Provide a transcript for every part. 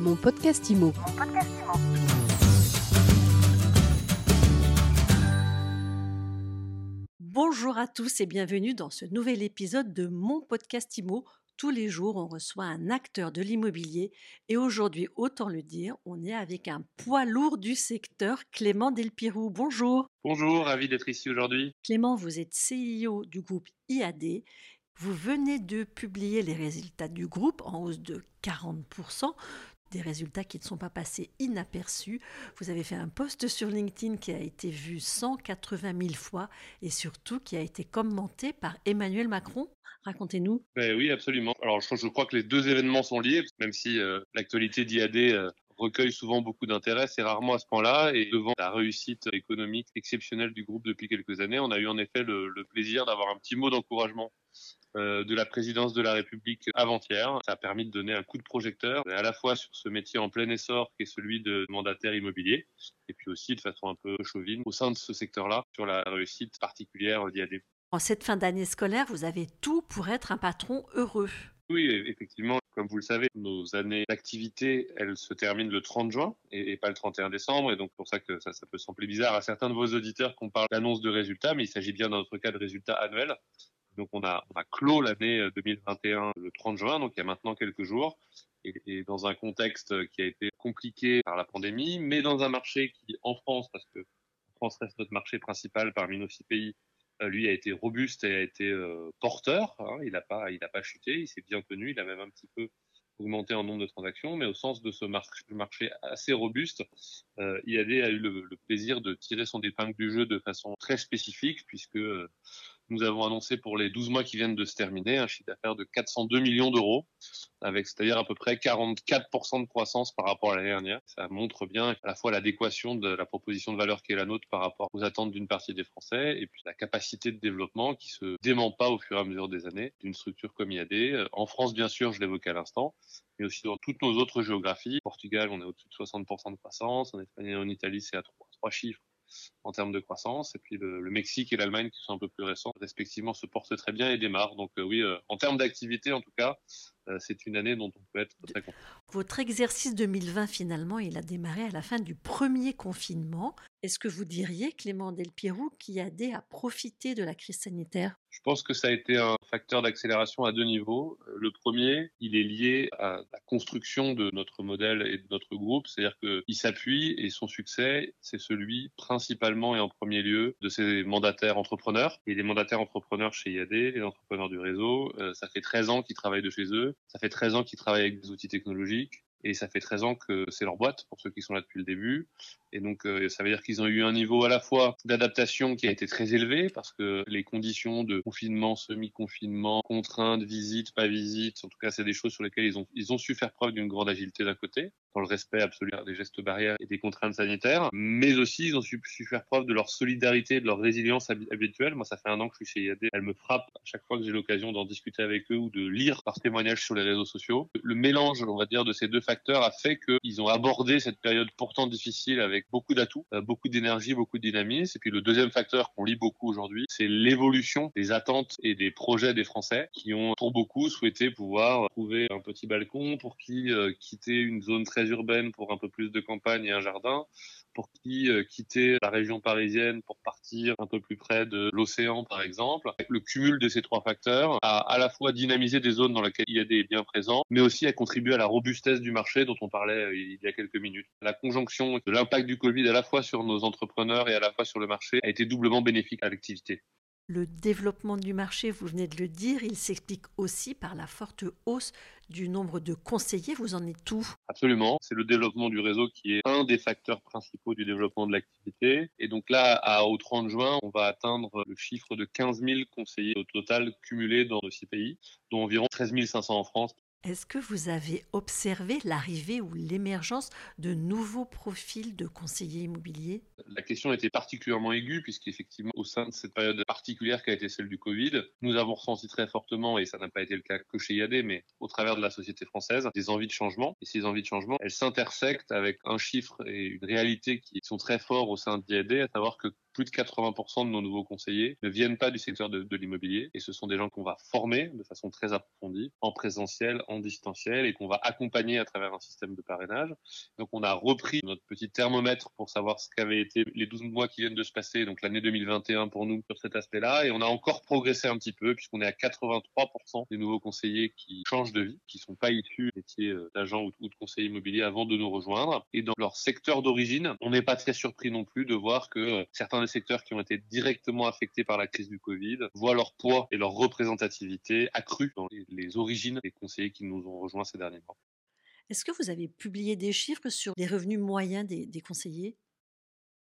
Mon podcast IMO. Bonjour à tous et bienvenue dans ce nouvel épisode de Mon podcast IMO. Tous les jours, on reçoit un acteur de l'immobilier et aujourd'hui, autant le dire, on est avec un poids lourd du secteur, Clément Delpirou. Bonjour. Bonjour, ravi d'être ici aujourd'hui. Clément, vous êtes CEO du groupe IAD. Vous venez de publier les résultats du groupe en hausse de 40% des résultats qui ne sont pas passés inaperçus. Vous avez fait un post sur LinkedIn qui a été vu 180 000 fois et surtout qui a été commenté par Emmanuel Macron. Racontez-nous. Ben oui, absolument. Alors je, crois que les deux événements sont liés, même si euh, l'actualité d'IAD euh, recueille souvent beaucoup d'intérêt, c'est rarement à ce point-là. Et devant la réussite économique exceptionnelle du groupe depuis quelques années, on a eu en effet le, plaisir d'avoir un petit mot d'encouragement de la présidence de la République avant-hier. Ça a permis de donner un coup de projecteur à la fois sur ce métier en plein essor qui est celui de mandataire immobilier et puis aussi de façon un peu chauvine au sein de ce secteur-là sur la réussite particulière d'IAD. En cette fin d'année scolaire, vous avez tout pour être un patron heureux. Oui, effectivement, comme vous le savez, nos années d'activité, elles se terminent le 30 juin et, pas le 31 décembre. Et donc, pour ça que ça, ça peut sembler bizarre à certains de vos auditeurs qu'on parle d'annonce de résultats, mais il s'agit bien dans notre cas de résultats annuels. Donc on a, clos l'année 2021 euh, le 30 juin, donc il y a maintenant quelques jours, et, dans un contexte qui a été compliqué par la pandémie, mais dans un marché qui, en France, parce que France reste notre marché principal parmi nos six pays, euh, lui a été robuste et a été euh, porteur. Hein, il n'a pas, il pas chuté, il s'est bien tenu, il a même un petit peu augmenté en nombre de transactions, mais au sens de ce marché assez robuste, euh, IAD a eu le, plaisir de tirer son épingle du jeu de façon très spécifique, puisque nous avons annoncé pour les 12 mois qui viennent de se terminer un chiffre d'affaires de 402 millions d'euros, avec c'est-à-dire à peu près 44% de croissance par rapport à l'année dernière. Ça montre bien à la fois l'adéquation de la proposition de valeur qui est la nôtre par rapport aux attentes d'une partie des Français et puis la capacité de développement qui se dément pas au fur et à mesure des années d'une structure comme IAD. En France, bien sûr, je l'évoquais à l'instant, mais aussi dans toutes nos autres géographies. Portugal, on est au-dessus de 60% de croissance. En Espagne et en Italie, c'est à trois, trois chiffres en termes de croissance. Et puis le, Mexique et l'Allemagne, qui sont un peu plus récents, respectivement, se portent très bien et démarrent. Donc euh, oui, euh, en termes d'activité, en tout cas, c'est une année dont on peut être très content. Votre exercice 2020, finalement, il a démarré à la fin du premier confinement. Est-ce que vous diriez, Clément Delpirou, qu'IAD a profité de la crise sanitaire? Je pense que ça a été un facteur d'accélération à deux niveaux. Le premier, il est lié à la construction de notre modèle et de notre groupe, c'est-à-dire qu'il s'appuie et son succès, c'est celui principalement et en premier lieu de ses mandataires entrepreneurs. Et les mandataires entrepreneurs chez IAD, les entrepreneurs du réseau, ça fait 13 ans qu'ils travaillent de chez eux, ça fait 13 ans qu'ils travaillent avec des outils technologiques et ça fait 13 ans que c'est leur boîte pour ceux qui sont là depuis le début. Et donc euh, ça veut dire qu'ils ont eu un niveau à la fois d'adaptation qui a été très élevé parce que les conditions de confinement, semi-confinement, contraintes, visites, pas visites, en tout cas c'est des choses sur lesquelles ils ont ils ont su faire preuve d'une grande agilité d'un côté dans le respect absolu des gestes barrières et des contraintes sanitaires, mais aussi ils ont su, su faire preuve de leur solidarité, de leur résilience habituelle. Moi ça fait un an que je suis chez IAD, elle me frappe à chaque fois que j'ai l'occasion d'en discuter avec eux ou de lire leurs témoignages sur les réseaux sociaux. Le mélange, on va dire, de ces deux facteurs a fait qu'ils ont abordé cette période pourtant difficile avec beaucoup d'atouts, euh, beaucoup d'énergie, beaucoup de dynamisme. Et puis le deuxième facteur qu'on lit beaucoup aujourd'hui, c'est l'évolution des attentes et des projets des Français qui ont pour beaucoup souhaité pouvoir trouver un petit balcon, pour qui euh, quitter une zone très urbaine pour un peu plus de campagne et un jardin, pour qui euh, quitter la région parisienne pour partir un peu plus près de l'océan par exemple. Le cumul de ces trois facteurs a à la fois dynamisé des zones dans lesquelles IAD est bien présent, mais aussi a contribué à la robustesse du marché dont on parlait il y a quelques minutes. La conjonction de l'impact du Covid à la fois sur nos entrepreneurs et à la fois sur le marché a été doublement bénéfique à l'activité. Le développement du marché, vous venez de le dire, il s'explique aussi par la forte hausse du nombre de conseillers. Vous en êtes tout Absolument. C'est le développement du réseau qui est un des facteurs principaux du développement de l'activité. Et donc là, à, au 30 juin, on va atteindre le chiffre de 15 000 conseillers au total cumulés dans nos six pays, dont environ 13 500 en France. Est-ce que vous avez observé l'arrivée ou l'émergence de nouveaux profils de conseillers immobiliers? La question était particulièrement aiguë puisqu'effectivement, au sein de cette période particulière qui a été celle du Covid, nous avons ressenti très fortement, et ça n'a pas été le cas que chez IAD, mais au travers de la société française, des envies de changement. Et ces envies de changement, elles s'intersectent avec un chiffre et une réalité qui sont très forts au sein d'IAD, à savoir que plus de 80% de nos nouveaux conseillers ne viennent pas du secteur de, l'immobilier. Et ce sont des gens qu'on va former de façon très approfondie en présentiel, en distanciel et qu'on va accompagner à travers un système de parrainage. Donc on a repris notre petit thermomètre pour savoir ce qu'avaient été les 12 mois qui viennent de se passer, donc l'année 2021 pour nous sur cet aspect-là. Et on a encore progressé un petit peu puisqu'on est à 83% des nouveaux conseillers qui changent de vie, qui sont pas issus métiers euh, d'agent ou de conseiller immobilier avant de nous rejoindre. Et dans leur secteur d'origine, on n'est pas très surpris non plus de voir que euh, certains secteurs qui ont été directement affectés par la crise du Covid voient leur poids et leur représentativité accrue dans les origines des conseillers qui nous ont rejoints ces derniers mois. Est-ce que vous avez publié des chiffres sur les revenus moyens des conseillers?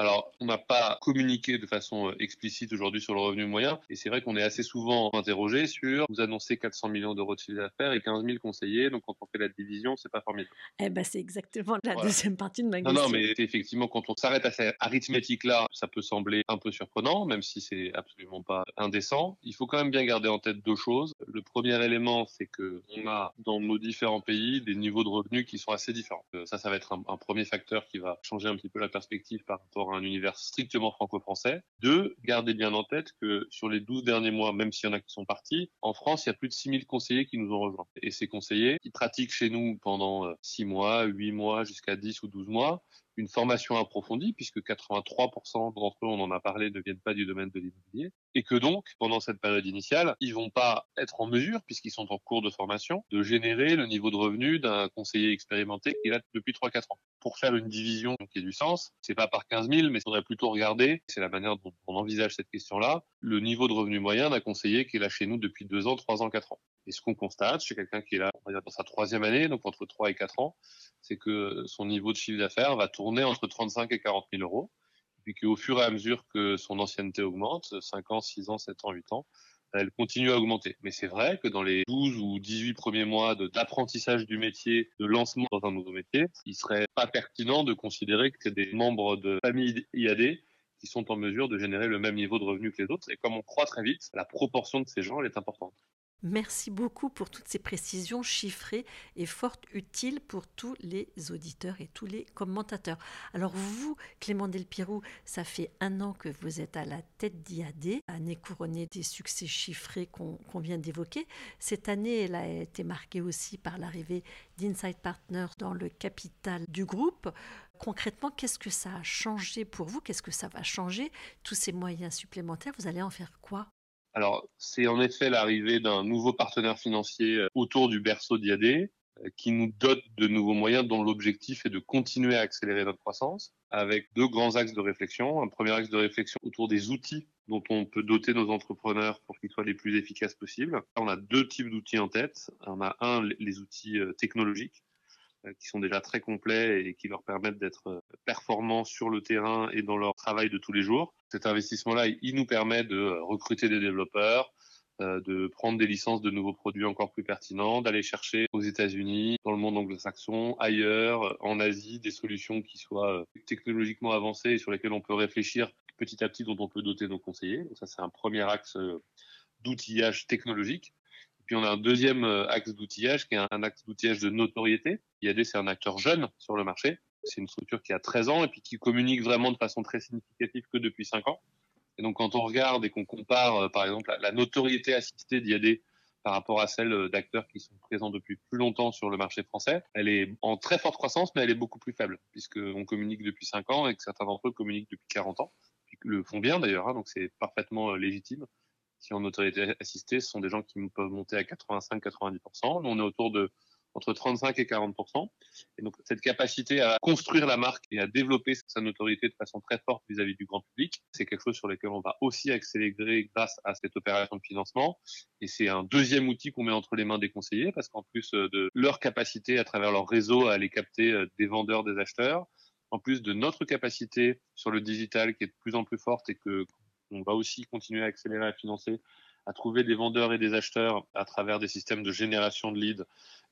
Alors, on n'a pas communiqué de façon euh, explicite aujourd'hui sur le revenu moyen, et c'est vrai qu'on est assez souvent interrogé sur vous annoncez 400 millions d'euros de chiffre d'affaires et 15 000 conseillers, donc quand on fait la division, c'est pas formidable. Eh ben, c'est exactement la deuxième partie de ma question. Non, non, mais effectivement, quand on s'arrête à cette arithmétique-là, ça peut sembler un peu surprenant, même si c'est absolument pas indécent. Il faut quand même bien garder en tête deux choses. Le premier élément, c'est que on a dans nos différents pays des niveaux de revenus qui sont assez différents. Euh, ça, ça va être un, un premier facteur qui va changer un petit peu la perspective par rapport un univers strictement franco-français. Deux, gardez bien en tête que sur les 12 derniers mois, même s'il y en a qui sont partis, en France, il y a plus de 6000 conseillers qui nous ont rejoints. Et ces conseillers, qui pratiquent chez nous pendant 6 euh, mois, 8 mois, jusqu'à 10 ou 12 mois, une formation approfondie, puisque 83% d'entre eux, on en a parlé, ne viennent pas du domaine de l'immobilier, et que donc, pendant cette période initiale, ils vont pas être en mesure, puisqu'ils sont en cours de formation, de générer le niveau de revenu d'un conseiller expérimenté qui est là depuis 3-4 ans. Pour faire une division qui ait du sens, c'est pas par 15 000, mais il faudrait plutôt regarder, c'est la manière dont on envisage cette question-là, le niveau de revenu moyen d'un conseiller qui est là chez nous depuis 2 ans, 3 ans, 4 ans. Et ce qu'on constate chez quelqu'un qui est là, on va dire, dans sa troisième année, donc entre 3 et 4 ans, c'est que son niveau de chiffre d'affaires va tourner entre 35 et 40 000 euros. Et puis qu'au fur et à mesure que son ancienneté augmente, 5 ans, 6 ans, 7 ans, 8 ans, elle continue à augmenter. Mais c'est vrai que dans les 12 ou 18 premiers mois d'apprentissage du métier, de lancement dans un nouveau métier, il serait pas pertinent de considérer que c'est des membres de famille IAD qui sont en mesure de générer le même niveau de revenu que les autres. Et comme on croit très vite, la proportion de ces gens, elle est importante. Merci beaucoup pour toutes ces précisions chiffrées et fort utiles pour tous les auditeurs et tous les commentateurs. Alors vous, Clément Delpirou, ça fait un an que vous êtes à la tête d'IAD, année couronnée des succès chiffrés qu'on vient d'évoquer. Cette année, elle a été marquée aussi par l'arrivée d'Inside Partners dans le capital du groupe. Concrètement, qu'est-ce que ça a changé pour vous? Qu'est-ce que ça va changer? Tous ces moyens supplémentaires, vous allez en faire quoi? Alors, c'est en effet l'arrivée d'un nouveau partenaire financier euh, autour du berceau d'IAD euh, qui nous dote de nouveaux moyens dont l'objectif est de continuer à accélérer notre croissance avec deux grands axes de réflexion. Un premier axe de réflexion autour des outils dont on peut doter nos entrepreneurs pour qu'ils soient les plus efficaces possibles. On a deux types d'outils en tête. On a un, les outils euh, technologiques qui sont déjà très complets et qui leur permettent d'être performants sur le terrain et dans leur travail de tous les jours. Cet investissement-là, il nous permet de euh, recruter des développeurs, euh, de prendre des licences de nouveaux produits encore plus pertinents, d'aller chercher aux États-Unis, dans le monde anglo-saxon, ailleurs, en Asie, des solutions qui soient euh, technologiquement avancées et sur lesquelles on peut réfléchir petit à petit, dont on peut doter nos conseillers. Donc ça, c'est un premier axe d'outillage technologique. Puis on a un deuxième axe d'outillage qui est un axe d'outillage de notoriété. IAD, c'est un acteur jeune sur le marché. C'est une structure qui a 13 ans et puis qui communique vraiment de façon très significative que depuis 5 ans. Et donc, quand on regarde et qu'on compare, euh, par exemple, la, notoriété assistée d'IAD par rapport à celle euh, d'acteurs qui sont présents depuis plus longtemps sur le marché français, elle est en très forte croissance, mais elle est beaucoup plus faible, puisqu'on communique depuis 5 ans et que certains d'entre eux communiquent depuis 40 ans, le font bien d'ailleurs, hein, donc c'est parfaitement euh, légitime. Si en notoriété assistée, sont des gens qui peuvent monter à 85-90%. Nous, on est autour de entre 35 et 40 Et donc cette capacité à construire la marque et à développer sa notoriété de façon très forte vis-à-vis du grand public, c'est quelque chose sur lequel on va aussi accélérer grâce à cette opération de financement. Et c'est un deuxième outil qu'on met entre les mains des conseillers parce qu'en plus euh, de leur capacité à travers leur réseau à aller capter euh, des vendeurs, des acheteurs, en plus de notre capacité sur le digital qui est de plus en plus forte et que on va aussi continuer à accélérer à financer, à trouver des vendeurs et des acheteurs à travers des systèmes de génération de leads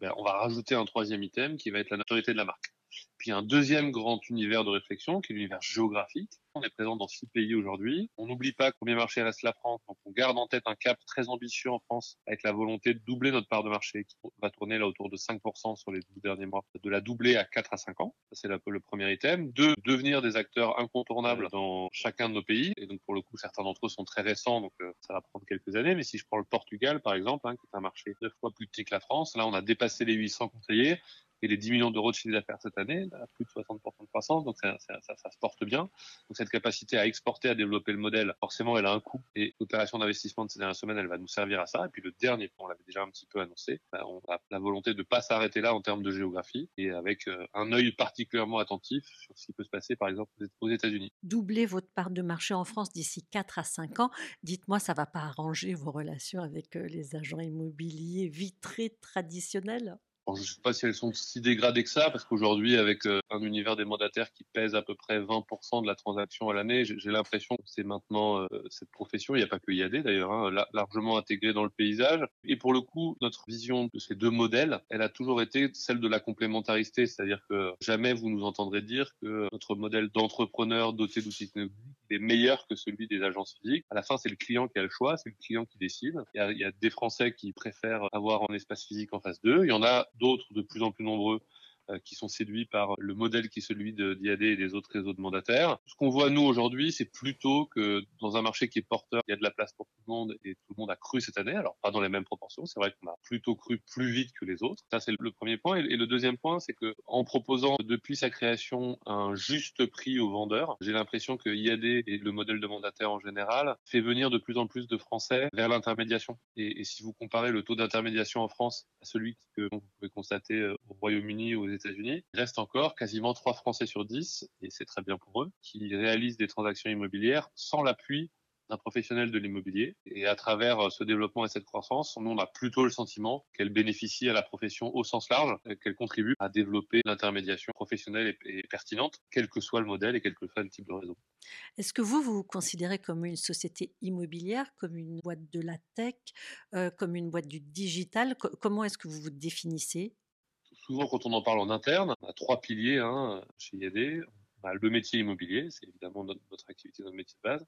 ben, on va rajouter un troisième item qui va être la notoriété de la marque. Puis un deuxième grand univers de réflexion qui est l'univers géographique. On est présent dans six pays aujourd'hui. On n'oublie pas que le premier marché reste la France, donc on garde en tête un cap très ambitieux en France avec la volonté de doubler notre part de marché qui va tourner là autour de 5% sur les 12 derniers mois, de la doubler à 4 à 5 ans. C'est le premier item. Deux, devenir des acteurs incontournables dans chacun de nos pays. Et donc, pour le coup, certains d'entre eux sont très récents, donc euh, ça va prendre quelques années. Mais si je prends le Portugal, par exemple, hein, qui est un marché neuf fois plus petit que la France, là, on a dépassé les 800 conseillers et les 10 millions d'euros de chiffre d'affaires cette année, plus de 60% de croissance, donc ça, se porte bien. Donc cette capacité à exporter, à développer le modèle, forcément, elle a un coût. Et l'opération d'investissement de ces dernières semaines, elle va nous servir à ça. Et puis le dernier point, on l'avait déjà un petit peu annoncé, bah, on a la volonté de ne pas s'arrêter là en termes de géographie et avec euh, un œil particulièrement attentif sur ce qui peut se passer, par exemple, aux États-Unis. Doubler votre part de marché en France d'ici 4 à 5 ans, dites-moi, ça ne va pas arranger vos relations avec euh, les agents immobiliers vitrés traditionnels? Je ne sais pas si elles sont si dégradées que ça, parce qu'aujourd'hui, avec euh, un univers des mandataires qui pèse à peu près 20% de la transaction à l'année, j'ai l'impression que c'est maintenant euh, cette profession, il n'y a pas que IAD d'ailleurs, hein, largement intégrée dans le paysage. Et pour le coup, notre vision de ces deux modèles, elle a toujours été celle de la complémentarité, c'est-à-dire que jamais vous nous entendrez dire que notre modèle d'entrepreneur doté d'outils technologiques est meilleur que celui des agences physiques. À la fin, c'est le client qui a le choix, c'est le client qui décide. Il y, a, il y a des Français qui préfèrent avoir un espace physique en face d'eux. Il y en a d'autres de plus en plus nombreux qui sont séduits par le modèle qui est celui d'IAD et des autres réseaux de mandataires. Ce qu'on voit nous aujourd'hui, c'est plutôt que dans un marché qui est porteur, il y a de la place pour tout le monde et tout le monde a cru cette année. Alors pas dans les mêmes proportions, c'est vrai qu'on a plutôt cru plus vite que les autres. Ça c'est le premier point. Et le deuxième point, c'est que en proposant depuis sa création un juste prix aux vendeurs, j'ai l'impression que IAD et le modèle de mandataire en général fait venir de plus en plus de Français vers l'intermédiation. Et, si vous comparez le taux d'intermédiation en France à celui que vous pouvez constater euh, au Royaume-Uni aux Il reste encore quasiment 3 Français sur 10, et c'est très bien pour eux, qui réalisent des transactions immobilières sans l'appui d'un professionnel de l'immobilier. Et à travers euh, ce développement et cette croissance, on a plutôt le sentiment qu'elle bénéficie à la profession au sens large, qu'elle contribue à développer l'intermédiation professionnelle et, pertinente, quel que soit le modèle et quel que soit le type de réseau. Est-ce que vous, vous vous considérez comme une société immobilière, comme une boîte de la tech, euh, comme une boîte du digital? Comment est-ce que vous vous définissez? Souvent, quand on en parle en interne, on a trois piliers hein, chez IAD. Le métier immobilier, c'est évidemment notre, activité, notre métier de base.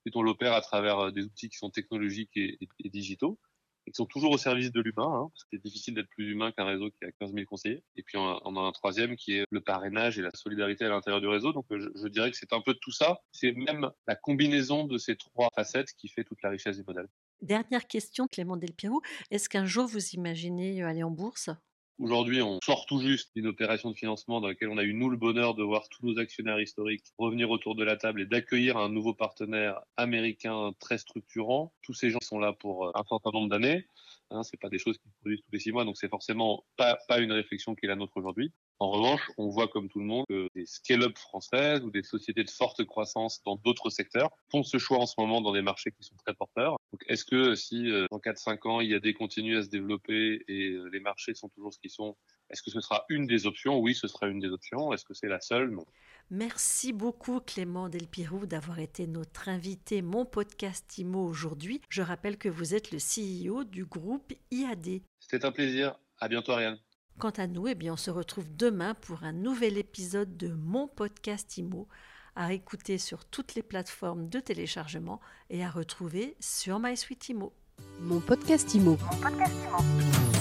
Ensuite, on l'opère à travers euh, des outils qui sont technologiques et, digitaux et qui sont toujours au service de l'humain, hein, parce que c'est difficile d'être plus humain qu'un réseau qui a 15 000 conseillers. Et puis, on a, un troisième qui est le parrainage et la solidarité à l'intérieur du réseau. Donc, je, je dirais que c'est un peu de tout ça. C'est même la combinaison de ces trois facettes qui fait toute la richesse du modèle. Dernière question, Clément Delpirou. Est-ce qu'un jour vous imaginez aller en bourse? Aujourd'hui, on sort tout juste d'une opération de financement dans laquelle on a eu, nous, le bonheur de voir tous nos actionnaires historiques revenir autour de la table et d'accueillir un nouveau partenaire américain très structurant. Tous ces gens sont là pour euh, un certain nombre d'années. Hein, c'est pas des choses qui se produisent tous les six mois, donc c'est forcément pas, pas une réflexion qui est la nôtre aujourd'hui. En revanche, on voit comme tout le monde que des scale-up françaises ou des sociétés de forte croissance dans d'autres secteurs font ce choix en ce moment dans des marchés qui sont très porteurs. Donc, est-ce que si euh, dans 4-5 ans, il y a des continues à se développer et euh, les marchés sont toujours ce qu'ils sont, est-ce que ce sera une des options? Oui, ce sera une des options. Est-ce que c'est la seule? Non. Merci beaucoup Clément Delpirou d'avoir été notre invité Mon Podcast IMO aujourd'hui. Je rappelle que vous êtes le CEO du groupe IAD. C'était un plaisir. À bientôt Ariane. Quant à nous, eh bien, on se retrouve demain pour un nouvel épisode de mon podcast IMO à écouter sur toutes les plateformes de téléchargement et à retrouver sur MySuite IMO. Mon podcast IMO. Mon podcast IMO.